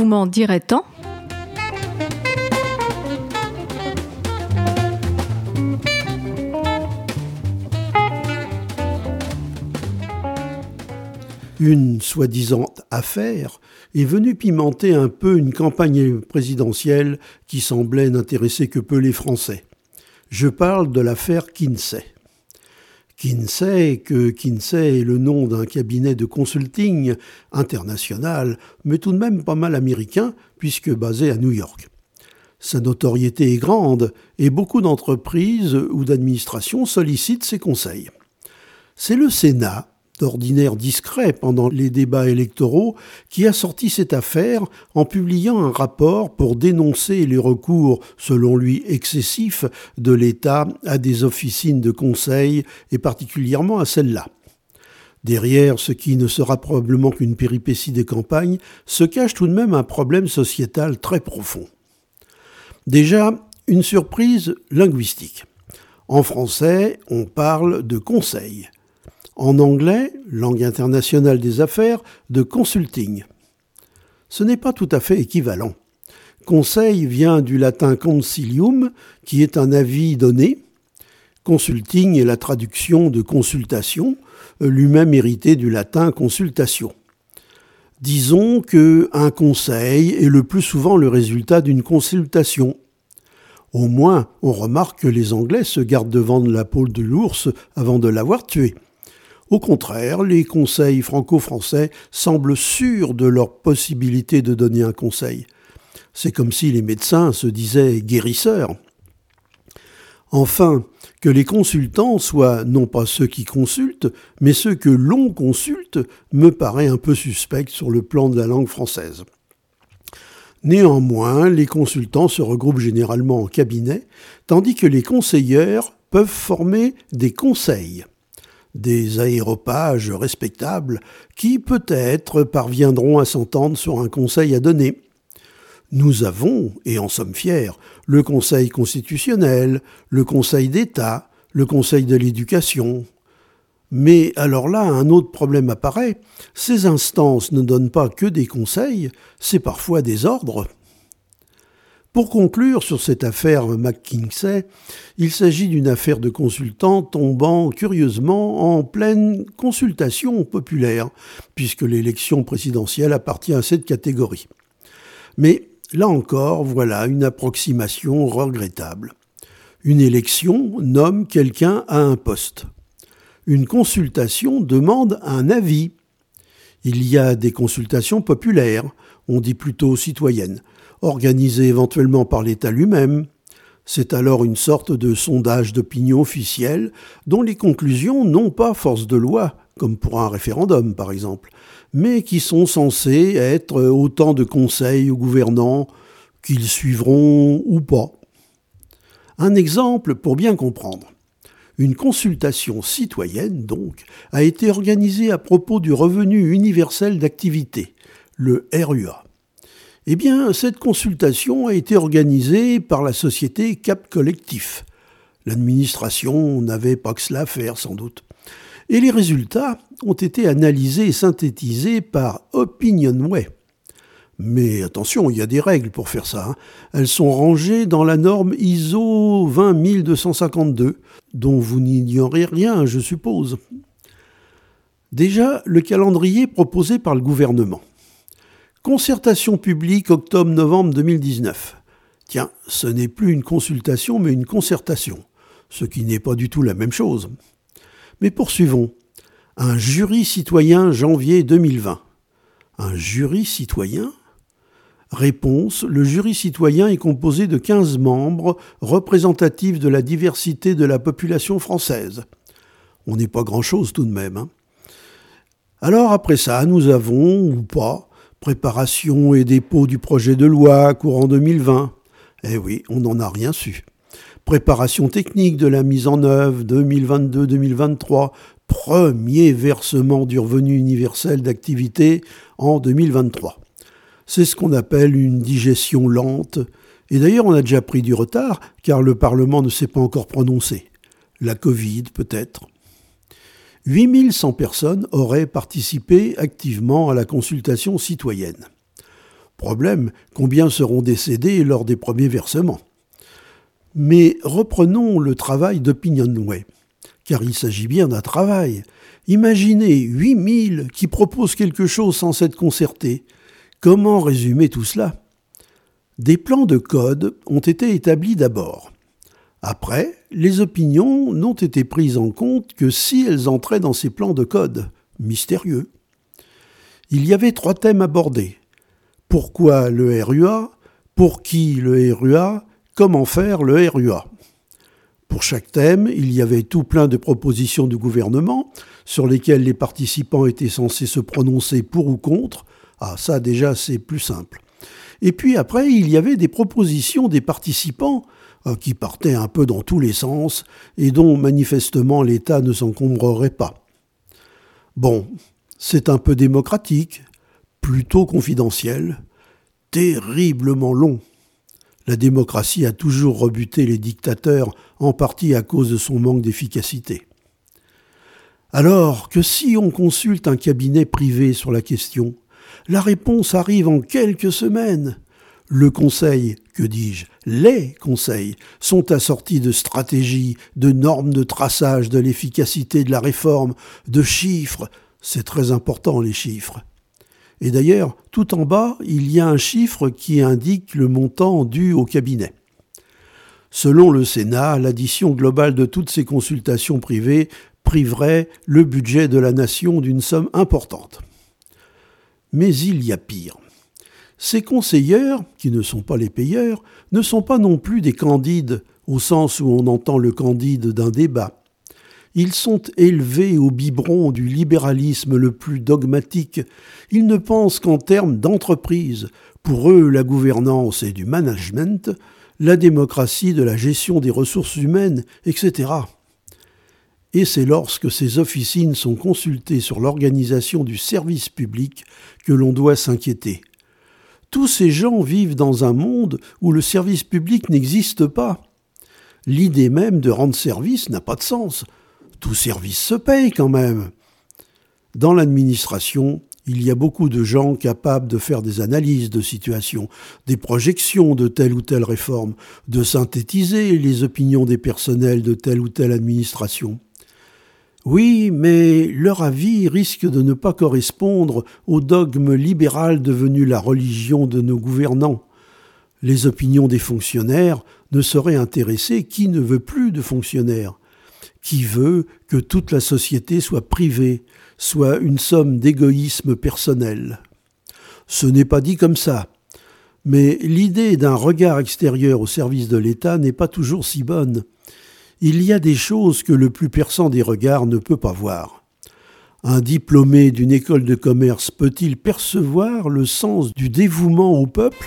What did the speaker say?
Vous m'en direz tant une soi-disant affaire est venue pimenter un peu une campagne présidentielle qui semblait n'intéresser que peu les Français. Je parle de l'affaire Kinsey. Kinsey, que Kinsey est le nom d'un cabinet de consulting international, mais tout de même pas mal américain, puisque basé à New York. Sa notoriété est grande et beaucoup d'entreprises ou d'administrations sollicitent ses conseils. C'est le Sénat d'ordinaire discret pendant les débats électoraux, qui a sorti cette affaire en publiant un rapport pour dénoncer les recours, selon lui excessifs, de l'État à des officines de conseil, et particulièrement à celle-là. Derrière ce qui ne sera probablement qu'une péripétie des campagnes, se cache tout de même un problème sociétal très profond. Déjà, une surprise linguistique. En français, on parle de conseil en anglais, langue internationale des affaires, de consulting. Ce n'est pas tout à fait équivalent. Conseil vient du latin concilium, qui est un avis donné. Consulting est la traduction de consultation, lui-même hérité du latin consultation. Disons que un conseil est le plus souvent le résultat d'une consultation. Au moins, on remarque que les Anglais se gardent de vendre la peau de l'ours avant de l'avoir tué. Au contraire, les conseils franco-français semblent sûrs de leur possibilité de donner un conseil. C'est comme si les médecins se disaient guérisseurs. Enfin, que les consultants soient non pas ceux qui consultent, mais ceux que l'on consulte, me paraît un peu suspect sur le plan de la langue française. Néanmoins, les consultants se regroupent généralement en cabinet, tandis que les conseilleurs peuvent former des conseils des aéropages respectables qui peut-être parviendront à s'entendre sur un conseil à donner. Nous avons, et en sommes fiers, le Conseil constitutionnel, le Conseil d'État, le Conseil de l'éducation. Mais alors là, un autre problème apparaît. Ces instances ne donnent pas que des conseils, c'est parfois des ordres. Pour conclure sur cette affaire McKinsey, il s'agit d'une affaire de consultants tombant curieusement en pleine consultation populaire, puisque l'élection présidentielle appartient à cette catégorie. Mais là encore, voilà une approximation regrettable. Une élection nomme quelqu'un à un poste. Une consultation demande un avis. Il y a des consultations populaires, on dit plutôt citoyennes organisé éventuellement par l'État lui-même. C'est alors une sorte de sondage d'opinion officielle dont les conclusions n'ont pas force de loi, comme pour un référendum par exemple, mais qui sont censés être autant de conseils aux gouvernants qu'ils suivront ou pas. Un exemple pour bien comprendre. Une consultation citoyenne, donc, a été organisée à propos du revenu universel d'activité, le RUA. Eh bien, cette consultation a été organisée par la société Cap Collectif. L'administration n'avait pas que cela à faire, sans doute. Et les résultats ont été analysés et synthétisés par Opinionway. Mais attention, il y a des règles pour faire ça. Hein. Elles sont rangées dans la norme ISO 20252, dont vous n'ignorez rien, je suppose. Déjà, le calendrier proposé par le gouvernement. Concertation publique octobre-novembre 2019. Tiens, ce n'est plus une consultation mais une concertation, ce qui n'est pas du tout la même chose. Mais poursuivons. Un jury citoyen janvier 2020. Un jury citoyen? Réponse. Le jury citoyen est composé de 15 membres représentatifs de la diversité de la population française. On n'est pas grand-chose tout de même. Hein. Alors après ça, nous avons, ou pas, Préparation et dépôt du projet de loi courant 2020. Eh oui, on n'en a rien su. Préparation technique de la mise en œuvre 2022-2023. Premier versement du revenu universel d'activité en 2023. C'est ce qu'on appelle une digestion lente. Et d'ailleurs, on a déjà pris du retard car le Parlement ne s'est pas encore prononcé. La Covid peut-être. 8100 personnes auraient participé activement à la consultation citoyenne. Problème, combien seront décédés lors des premiers versements? Mais reprenons le travail d'Opinionway, car il s'agit bien d'un travail. Imaginez 8000 qui proposent quelque chose sans s'être concertés. Comment résumer tout cela? Des plans de code ont été établis d'abord. Après, les opinions n'ont été prises en compte que si elles entraient dans ces plans de code. Mystérieux. Il y avait trois thèmes abordés. Pourquoi le RUA Pour qui le RUA Comment faire le RUA Pour chaque thème, il y avait tout plein de propositions du gouvernement sur lesquelles les participants étaient censés se prononcer pour ou contre. Ah, ça déjà, c'est plus simple. Et puis après, il y avait des propositions des participants euh, qui partaient un peu dans tous les sens et dont manifestement l'État ne s'encombrerait pas. Bon, c'est un peu démocratique, plutôt confidentiel, terriblement long. La démocratie a toujours rebuté les dictateurs, en partie à cause de son manque d'efficacité. Alors que si on consulte un cabinet privé sur la question, la réponse arrive en quelques semaines. Le conseil, que dis-je, les conseils sont assortis de stratégies, de normes de traçage de l'efficacité de la réforme, de chiffres. C'est très important les chiffres. Et d'ailleurs, tout en bas, il y a un chiffre qui indique le montant dû au cabinet. Selon le Sénat, l'addition globale de toutes ces consultations privées priverait le budget de la nation d'une somme importante. Mais il y a pire. Ces conseilleurs, qui ne sont pas les payeurs, ne sont pas non plus des candides, au sens où on entend le candide d'un débat. Ils sont élevés au biberon du libéralisme le plus dogmatique. Ils ne pensent qu'en termes d'entreprise. Pour eux, la gouvernance et du management, la démocratie de la gestion des ressources humaines, etc. Et c'est lorsque ces officines sont consultées sur l'organisation du service public que l'on doit s'inquiéter. Tous ces gens vivent dans un monde où le service public n'existe pas. L'idée même de rendre service n'a pas de sens tout service se paye quand même. Dans l'administration, il y a beaucoup de gens capables de faire des analyses de situation, des projections de telle ou telle réforme, de synthétiser les opinions des personnels de telle ou telle administration. Oui, mais leur avis risque de ne pas correspondre au dogme libéral devenu la religion de nos gouvernants. Les opinions des fonctionnaires ne sauraient intéresser qui ne veut plus de fonctionnaires qui veut que toute la société soit privée, soit une somme d'égoïsme personnel. Ce n'est pas dit comme ça, mais l'idée d'un regard extérieur au service de l'État n'est pas toujours si bonne. Il y a des choses que le plus perçant des regards ne peut pas voir. Un diplômé d'une école de commerce peut-il percevoir le sens du dévouement au peuple?